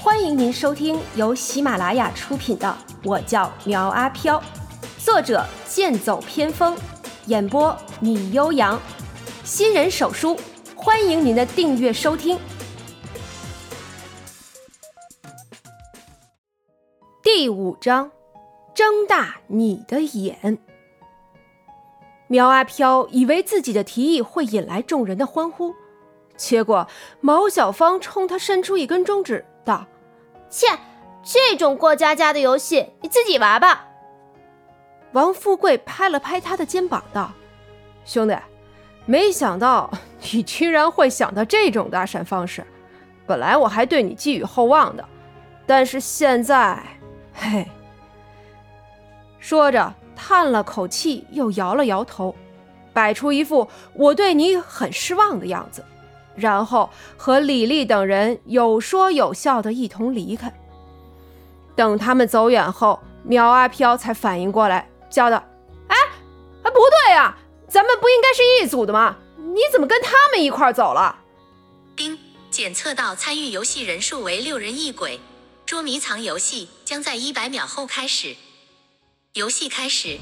欢迎您收听由喜马拉雅出品的《我叫苗阿飘》，作者剑走偏锋，演播米悠扬，新人手书，欢迎您的订阅收听。第五章，睁大你的眼。苗阿飘以为自己的提议会引来众人的欢呼，结果毛小芳冲他伸出一根中指，道：“切，这种过家家的游戏你自己玩吧。”王富贵拍了拍他的肩膀，道：“兄弟，没想到你居然会想到这种搭讪方式。本来我还对你寄予厚望的，但是现在，嘿。”说着。叹了口气，又摇了摇头，摆出一副我对你很失望的样子，然后和李丽等人有说有笑的一同离开。等他们走远后，苗阿飘才反应过来，叫道：“哎，哎，不对呀，咱们不应该是一组的吗？你怎么跟他们一块走了？”丁检测到参与游戏人数为六人一鬼，捉迷藏游戏将在一百秒后开始。游戏开始。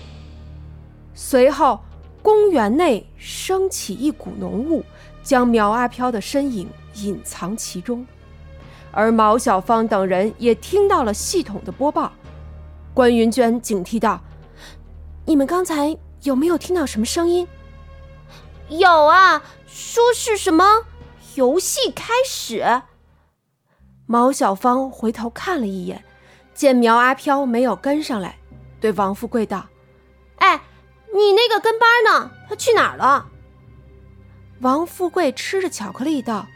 随后，公园内升起一股浓雾，将苗阿飘的身影隐藏其中。而毛小芳等人也听到了系统的播报。关云娟警惕道：“你们刚才有没有听到什么声音？”“有啊，说是什么游戏开始。”毛小芳回头看了一眼，见苗阿飘没有跟上来。对王富贵道：“哎，你那个跟班呢？他去哪儿了？”王富贵吃着巧克力道：“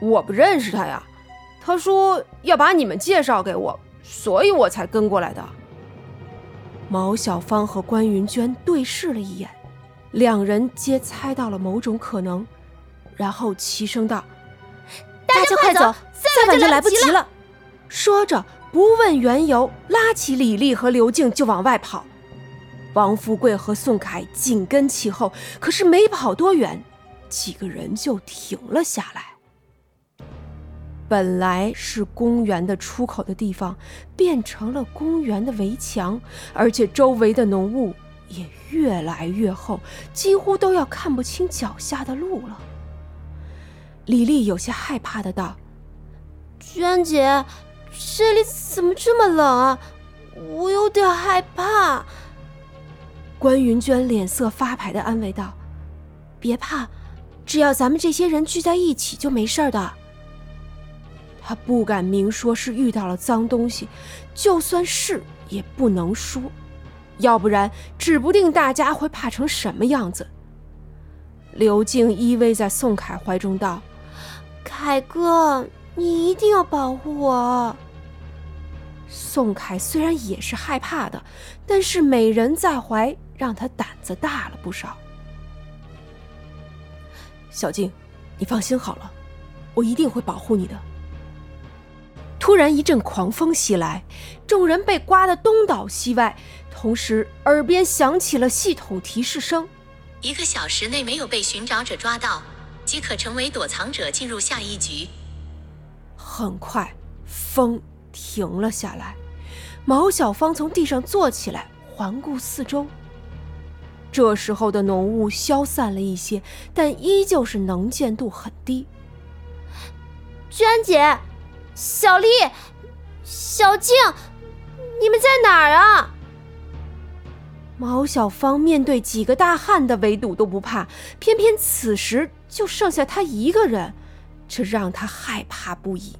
我不认识他呀，他说要把你们介绍给我，所以我才跟过来的。”毛小芳和关云娟对视了一眼，两人皆猜到了某种可能，然后齐声道：“大家快走，再晚就来不及了。”说着。不问缘由，拉起李丽和刘静就往外跑。王富贵和宋凯紧跟其后，可是没跑多远，几个人就停了下来。本来是公园的出口的地方，变成了公园的围墙，而且周围的浓雾也越来越厚，几乎都要看不清脚下的路了。李丽有些害怕的道：“娟姐。”这里怎么这么冷啊？我有点害怕。关云娟脸色发白的安慰道：“别怕，只要咱们这些人聚在一起就没事的。”他不敢明说是遇到了脏东西，就算是也不能说，要不然指不定大家会怕成什么样子。刘静依偎在宋凯怀中道：“凯哥，你一定要保护我。”宋凯虽然也是害怕的，但是美人在怀，让他胆子大了不少。小静，你放心好了，我一定会保护你的。突然一阵狂风袭来，众人被刮得东倒西歪，同时耳边响起了系统提示声：一个小时内没有被寻找者抓到，即可成为躲藏者进入下一局。很快，风。停了下来，毛小芳从地上坐起来，环顾四周。这时候的浓雾消散了一些，但依旧是能见度很低。娟姐、小丽、小静，你们在哪儿啊？毛小芳面对几个大汉的围堵都不怕，偏偏此时就剩下她一个人，这让她害怕不已。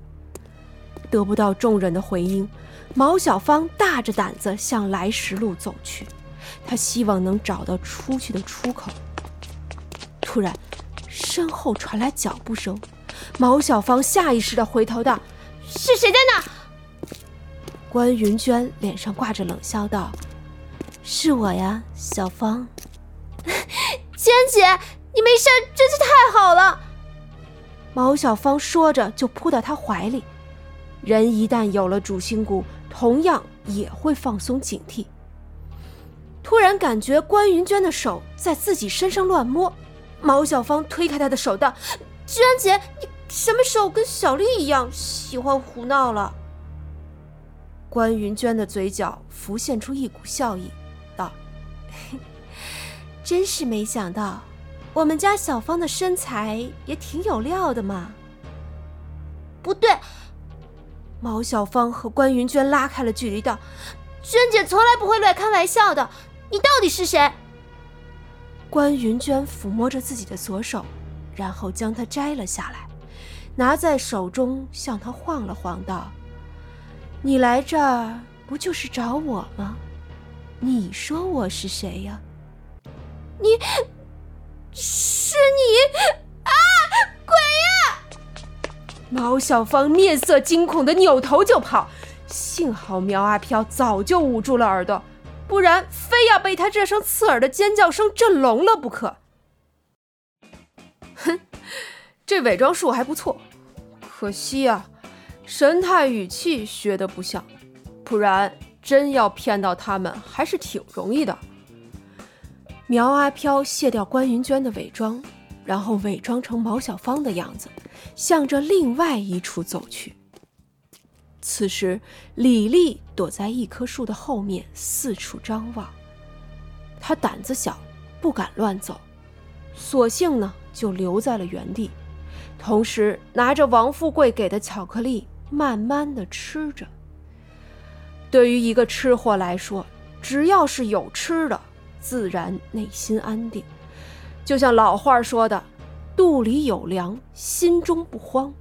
得不到众人的回应，毛小芳大着胆子向来时路走去。他希望能找到出去的出口。突然，身后传来脚步声，毛小芳下意识的回头道：“是谁在那？”关云娟脸上挂着冷笑道：“是我呀，小芳。”娟姐，你没事，真是太好了。毛小芳说着就扑到她怀里。人一旦有了主心骨，同样也会放松警惕。突然感觉关云娟的手在自己身上乱摸，毛小芳推开她的手道：“娟姐，你什么时候跟小丽一样喜欢胡闹了？”关云娟的嘴角浮现出一股笑意，道：“ 真是没想到，我们家小芳的身材也挺有料的嘛。”不对，毛小芳和关云娟拉开了距离，道：“娟姐从来不会乱开玩笑的，你到底是谁？”关云娟抚摸着自己的左手，然后将它摘了下来，拿在手中向他晃了晃，道：“你来这儿不就是找我吗？你说我是谁呀？你是你啊，鬼呀！”毛小芳面色惊恐的扭头就跑，幸好苗阿飘早就捂住了耳朵。不然，非要被他这声刺耳的尖叫声震聋了不可。哼，这伪装术还不错，可惜啊，神态语气学的不像，不然真要骗到他们还是挺容易的。苗阿飘卸掉关云娟的伪装，然后伪装成毛小芳的样子，向着另外一处走去。此时，李丽躲在一棵树的后面，四处张望。她胆子小，不敢乱走，索性呢就留在了原地，同时拿着王富贵给的巧克力，慢慢的吃着。对于一个吃货来说，只要是有吃的，自然内心安定。就像老话说的：“肚里有粮，心中不慌。”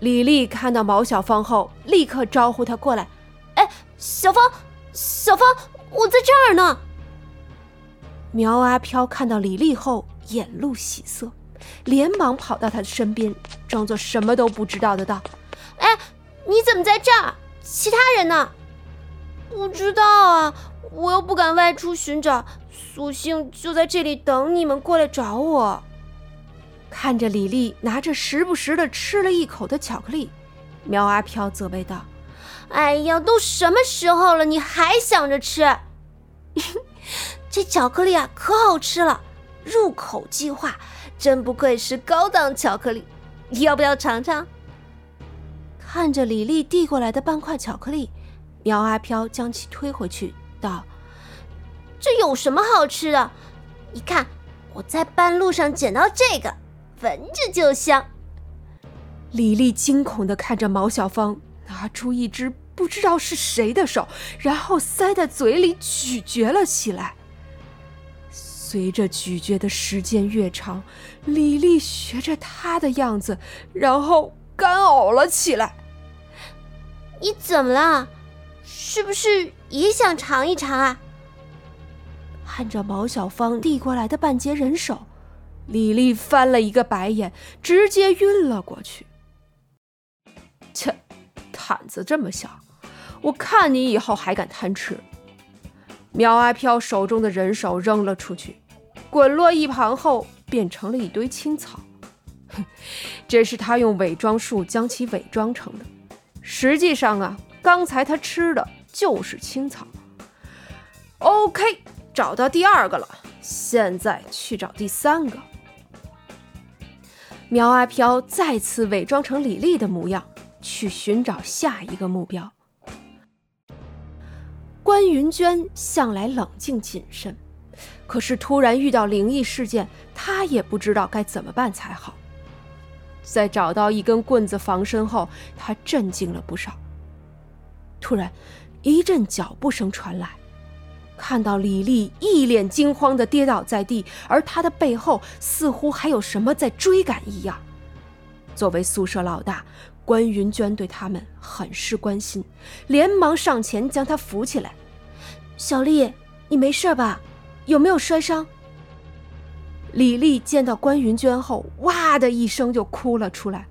李丽看到毛小芳后，立刻招呼她过来：“哎，小芳，小芳，我在这儿呢。”苗阿飘看到李丽后，眼露喜色，连忙跑到她的身边，装作什么都不知道的道：“哎，你怎么在这儿？其他人呢？”“不知道啊，我又不敢外出寻找，索性就在这里等你们过来找我。”看着李丽拿着时不时的吃了一口的巧克力，苗阿飘责备道：“哎呀，都什么时候了，你还想着吃？这巧克力啊，可好吃了，入口即化，真不愧是高档巧克力。你要不要尝尝？”看着李丽递过来的半块巧克力，苗阿飘将其推回去，道：“这有什么好吃的？你看，我在半路上捡到这个。”闻着就香。李丽惊恐的看着毛小芳拿出一只不知道是谁的手，然后塞在嘴里咀嚼了起来。随着咀嚼的时间越长，李丽学着他的样子，然后干呕了起来。你怎么了？是不是也想尝一尝啊？看着毛小芳递过来的半截人手。李丽翻了一个白眼，直接晕了过去。切，胆子这么小，我看你以后还敢贪吃！苗阿飘手中的人手扔了出去，滚落一旁后变成了一堆青草。哼，这是他用伪装术将其伪装成的。实际上啊，刚才他吃的就是青草。OK，找到第二个了，现在去找第三个。苗阿飘再次伪装成李丽的模样，去寻找下一个目标。关云娟向来冷静谨慎，可是突然遇到灵异事件，她也不知道该怎么办才好。在找到一根棍子防身后，她镇静了不少。突然，一阵脚步声传来。看到李丽一脸惊慌的跌倒在地，而她的背后似乎还有什么在追赶一样。作为宿舍老大，关云娟对他们很是关心，连忙上前将她扶起来。小丽，你没事吧？有没有摔伤？李丽见到关云娟后，哇的一声就哭了出来，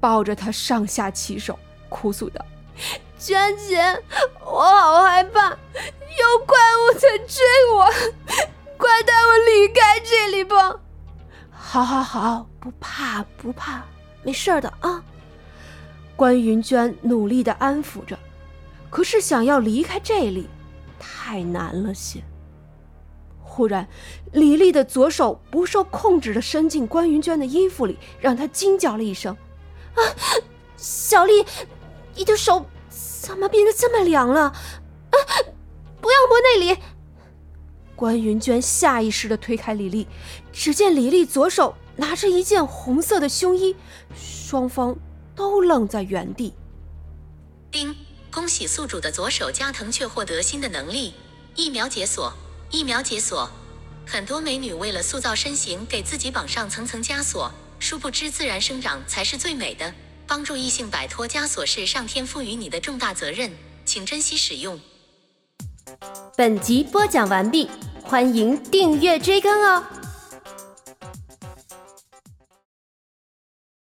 抱着她上下其手，哭诉道。娟姐，我好害怕，有怪物在追我，快带我离开这里吧！好，好，好，不怕，不怕，没事的啊。关云娟努力的安抚着，可是想要离开这里，太难了些。忽然，李丽的左手不受控制的伸进关云娟的衣服里，让她惊叫了一声：“啊！小丽，你的手！”怎么变得这么凉了？啊！不要摸那里！关云娟下意识地推开李丽，只见李丽左手拿着一件红色的胸衣，双方都愣在原地。叮！恭喜宿主的左手加藤却获得新的能力——一秒解锁。一秒解锁。很多美女为了塑造身形，给自己绑上层层枷锁，殊不知自然生长才是最美的。帮助异性摆脱枷锁是上天赋予你的重大责任，请珍惜使用。本集播讲完毕，欢迎订阅追更哦。